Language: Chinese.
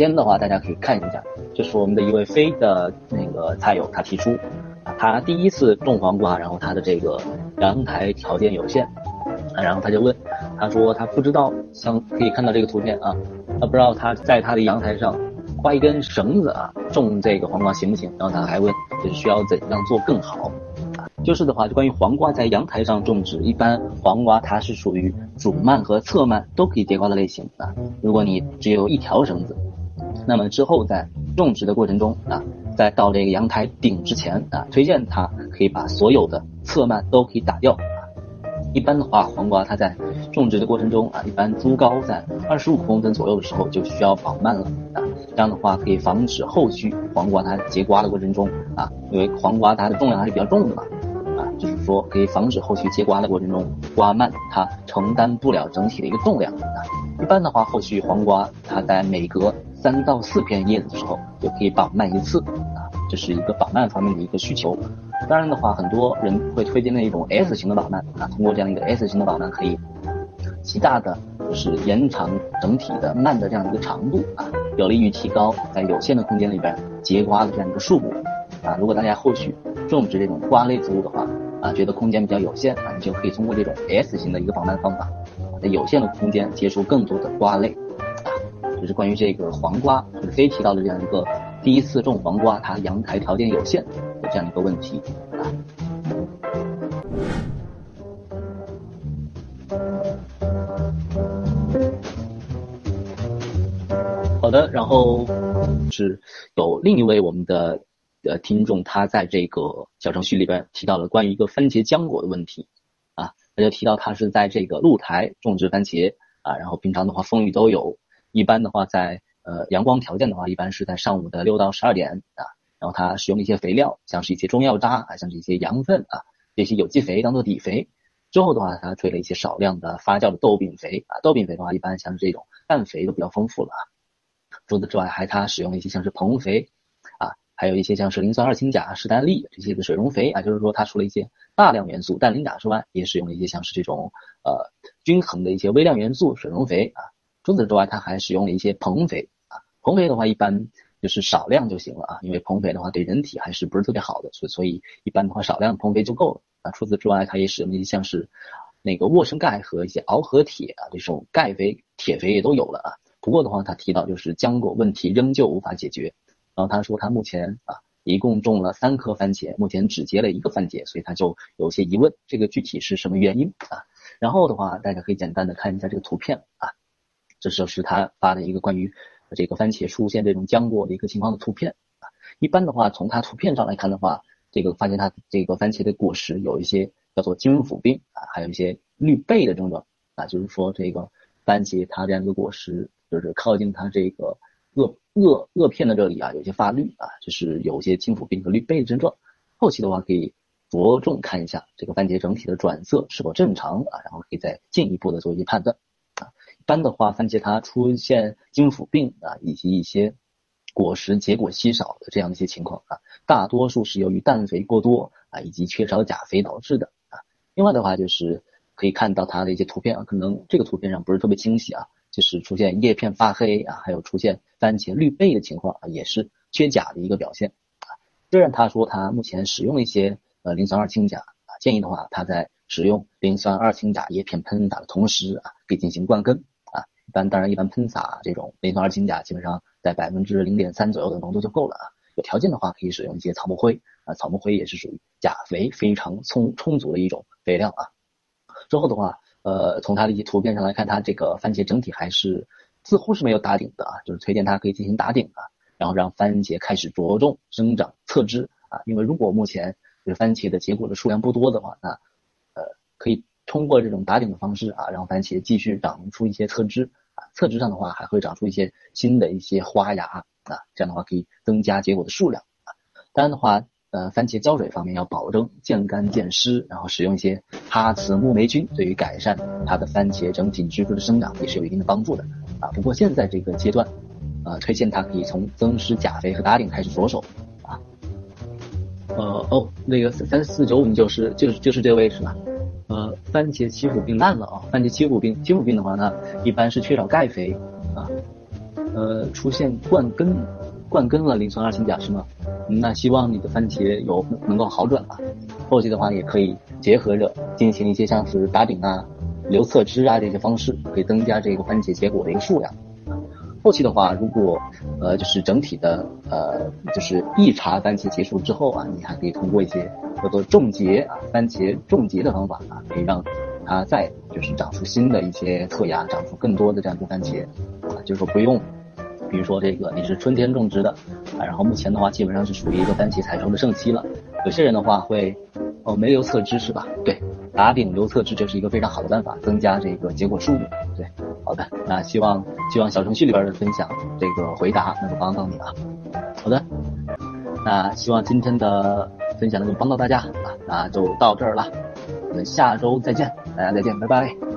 先的话，大家可以看一下，就是我们的一位非的那个菜友，他提出，他第一次种黄瓜，然后他的这个阳台条件有限，啊，然后他就问，他说他不知道，像可以看到这个图片啊，他不知道他在他的阳台上挂一根绳子啊，种这个黄瓜行不行？然后他还问，就是需要怎样做更好？就是的话，就关于黄瓜在阳台上种植，一般黄瓜它是属于主蔓和侧蔓都可以结瓜的类型啊。如果你只有一条绳子，那么之后在种植的过程中啊，在到这个阳台顶之前啊，推荐它可以把所有的侧蔓都可以打掉啊。一般的话，黄瓜它在种植的过程中啊，一般株高在二十五公分左右的时候就需要绑蔓了啊。这样的话可以防止后续黄瓜它结瓜的过程中啊，因为黄瓜它的重量还是比较重的嘛啊。就是说，可以防止后续结瓜的过程中，瓜蔓它承担不了整体的一个重量啊。一般的话，后续黄瓜它在每隔三到四片叶子的时候，就可以绑蔓一次啊。这是一个绑蔓方面的一个需求。当然的话，很多人会推荐那一种 S 型的绑蔓啊。通过这样一个 S 型的绑蔓，可以极大的就是延长整体的蔓的这样一个长度啊，有利于提高在有限的空间里边结瓜的这样一个数目啊。如果大家后续种植这种瓜类植物的话，啊，觉得空间比较有限啊，你就可以通过这种 S 型的一个绑蔓方法，在有限的空间结出更多的瓜类就。是关于这个黄瓜，就是飞提到的这样一个第一次种黄瓜，它阳台条件有限的这样一个问题啊。好的，然后是有另一位我们的。的听众他在这个小程序里边提到了关于一个番茄浆果的问题，啊，他就提到他是在这个露台种植番茄啊，然后平常的话风雨都有，一般的话在呃阳光条件的话，一般是在上午的六到十二点啊，然后他使用一些肥料，像是一些中药渣啊，像是一些羊粪啊，这些有机肥当做底肥，之后的话他吹了一些少量的发酵的豆饼肥啊，豆饼肥的话一般像是这种氮肥都比较丰富了啊，除此之外还他使用了一些像是硼肥啊。还有一些像是磷酸二氢钾、史丹利这些个水溶肥啊，就是说它除了一些大量元素氮、磷、钾之外，也使用了一些像是这种呃均衡的一些微量元素水溶肥啊。除此之外，它还使用了一些硼肥啊。硼肥的话，一般就是少量就行了啊，因为硼肥的话对人体还是不是特别好的，所所以一般的话少量硼肥就够了啊。除此之外，它也使用了一些像是那个沃生钙和一些螯合铁啊这种钙肥、铁肥也都有了啊。不过的话，他提到就是浆果问题仍旧无法解决。然后他说他目前啊一共种了三颗番茄，目前只结了一个番茄，所以他就有些疑问，这个具体是什么原因啊？然后的话，大家可以简单的看一下这个图片啊，这就是他发的一个关于这个番茄出现这种浆果的一个情况的图片啊。一般的话，从它图片上来看的话，这个发现它这个番茄的果实有一些叫做金腐病啊，还有一些绿背的症状啊，就是说这个番茄它这样一个果实就是靠近它这个萼。萼萼片的这里啊，有些发绿啊，就是有一些金腐病和绿背的症状。后期的话可以着重看一下这个番茄整体的转色是否正常啊，然后可以再进一步的做一些判断。一般的话，番茄它出现金腐病啊，以及一些果实结果稀少的这样的一些情况啊，大多数是由于氮肥过多啊，以及缺少钾肥导致的啊。另外的话就是可以看到它的一些图片啊，可能这个图片上不是特别清晰啊。就是出现叶片发黑啊，还有出现番茄绿背的情况啊，也是缺钾的一个表现啊。虽然他说他目前使用了一些呃磷酸二氢钾啊，建议的话他在使用磷酸二氢钾叶片喷洒的同时啊，可以进行灌根。一般当然一般喷洒这种磷酸二氢钾基本上在百分之零点三左右的浓度就够了啊。有条件的话可以使用一些草木灰啊，草木灰也是属于钾肥非常充充足的一种肥料啊。之后的话。呃，从它的一些图片上来看，它这个番茄整体还是似乎是没有打顶的啊，就是推荐它可以进行打顶啊，然后让番茄开始着重生长侧枝啊，因为如果目前就是番茄的结果的数量不多的话，那通过这种打顶的方式啊，让番茄继续长出一些侧枝啊，侧枝上的话还会长出一些新的一些花芽啊，这样的话可以增加结果的数量啊，当然的话。呃，番茄浇水方面要保证见干见湿，然后使用一些哈茨木霉菌，对于改善它的番茄整体植株的生长也是有一定的帮助的啊。不过现在这个阶段，呃，推荐它可以从增施钾肥和打顶开始着手啊。呃哦，那个三四九五就是就是就是这位是吧？呃，番茄欺腐病烂了啊！番茄欺腐病，欺腐病的话呢，一般是缺少钙肥啊。呃出现冠根冠根了磷酸二氢钾是吗？那希望你的番茄有能够好转吧。后期的话也可以结合着进行一些像是打顶啊、留侧枝啊这些方式，可以增加这个番茄结果的一个数量。后期的话，如果呃就是整体的呃就是一茬番茄结束之后啊，你还可以通过一些叫做种结啊番茄种结的方法啊，可以让它再就是长出新的一些侧芽，长出更多的这样的番茄啊，就是说不用，比如说这个你是春天种植的啊，然后目前的话基本上是属于一个番茄采收的盛期了，有些人的话会哦没留侧枝是吧？对，打顶留侧枝这是一个非常好的办法，增加这个结果数目。对，好的，那希望希望小程序里边的分享这个回答能够帮到你啊。好的，那希望今天的分享能够帮到大家啊，那就到这儿了，我们下周再见，大家再见，拜拜。